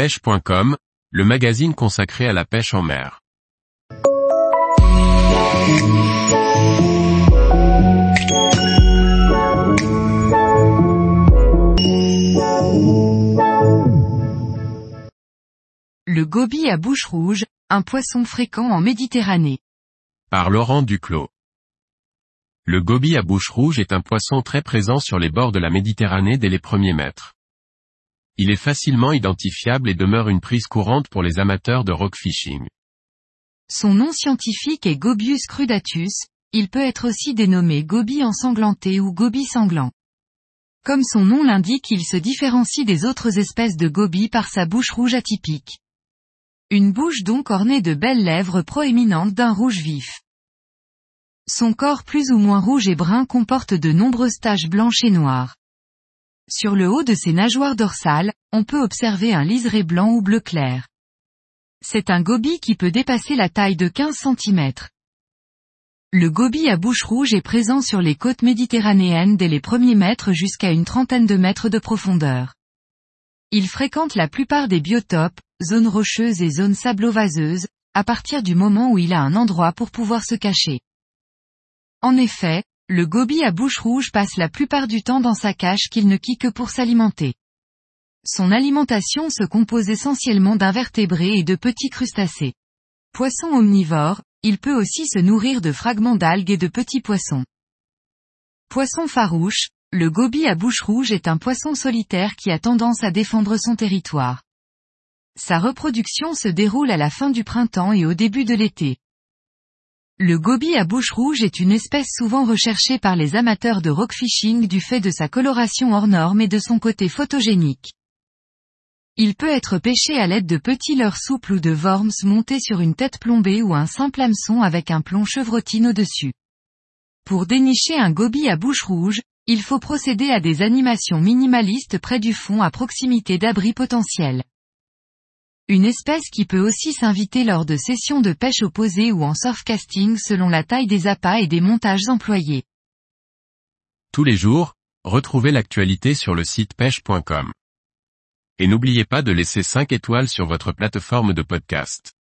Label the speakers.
Speaker 1: pêche.com, le magazine consacré à la pêche en mer.
Speaker 2: Le goby à bouche rouge, un poisson fréquent en Méditerranée.
Speaker 1: Par Laurent Duclos. Le goby à bouche rouge est un poisson très présent sur les bords de la Méditerranée dès les premiers mètres. Il est facilement identifiable et demeure une prise courante pour les amateurs de rock fishing.
Speaker 2: Son nom scientifique est Gobius crudatus, il peut être aussi dénommé goby ensanglanté ou goby sanglant. Comme son nom l'indique il se différencie des autres espèces de goby par sa bouche rouge atypique. Une bouche donc ornée de belles lèvres proéminentes d'un rouge vif. Son corps plus ou moins rouge et brun comporte de nombreuses taches blanches et noires. Sur le haut de ses nageoires dorsales, on peut observer un liseré blanc ou bleu clair. C'est un goby qui peut dépasser la taille de 15 cm. Le goby à bouche rouge est présent sur les côtes méditerranéennes dès les premiers mètres jusqu'à une trentaine de mètres de profondeur. Il fréquente la plupart des biotopes, zones rocheuses et zones sablo-vaseuses, à partir du moment où il a un endroit pour pouvoir se cacher. En effet, le goby à bouche rouge passe la plupart du temps dans sa cache qu'il ne quitte que pour s'alimenter. Son alimentation se compose essentiellement d'invertébrés et de petits crustacés. Poisson omnivore, il peut aussi se nourrir de fragments d'algues et de petits poissons. Poisson farouche, le goby à bouche rouge est un poisson solitaire qui a tendance à défendre son territoire. Sa reproduction se déroule à la fin du printemps et au début de l'été. Le goby à bouche rouge est une espèce souvent recherchée par les amateurs de rockfishing du fait de sa coloration hors norme et de son côté photogénique. Il peut être pêché à l'aide de petits leurres souples ou de worms montés sur une tête plombée ou un simple hameçon avec un plomb chevrotine au-dessus. Pour dénicher un goby à bouche rouge, il faut procéder à des animations minimalistes près du fond à proximité d'abris potentiels. Une espèce qui peut aussi s'inviter lors de sessions de pêche opposée ou en surfcasting selon la taille des appâts et des montages employés.
Speaker 1: Tous les jours, retrouvez l'actualité sur le site pêche.com. Et n'oubliez pas de laisser 5 étoiles sur votre plateforme de podcast.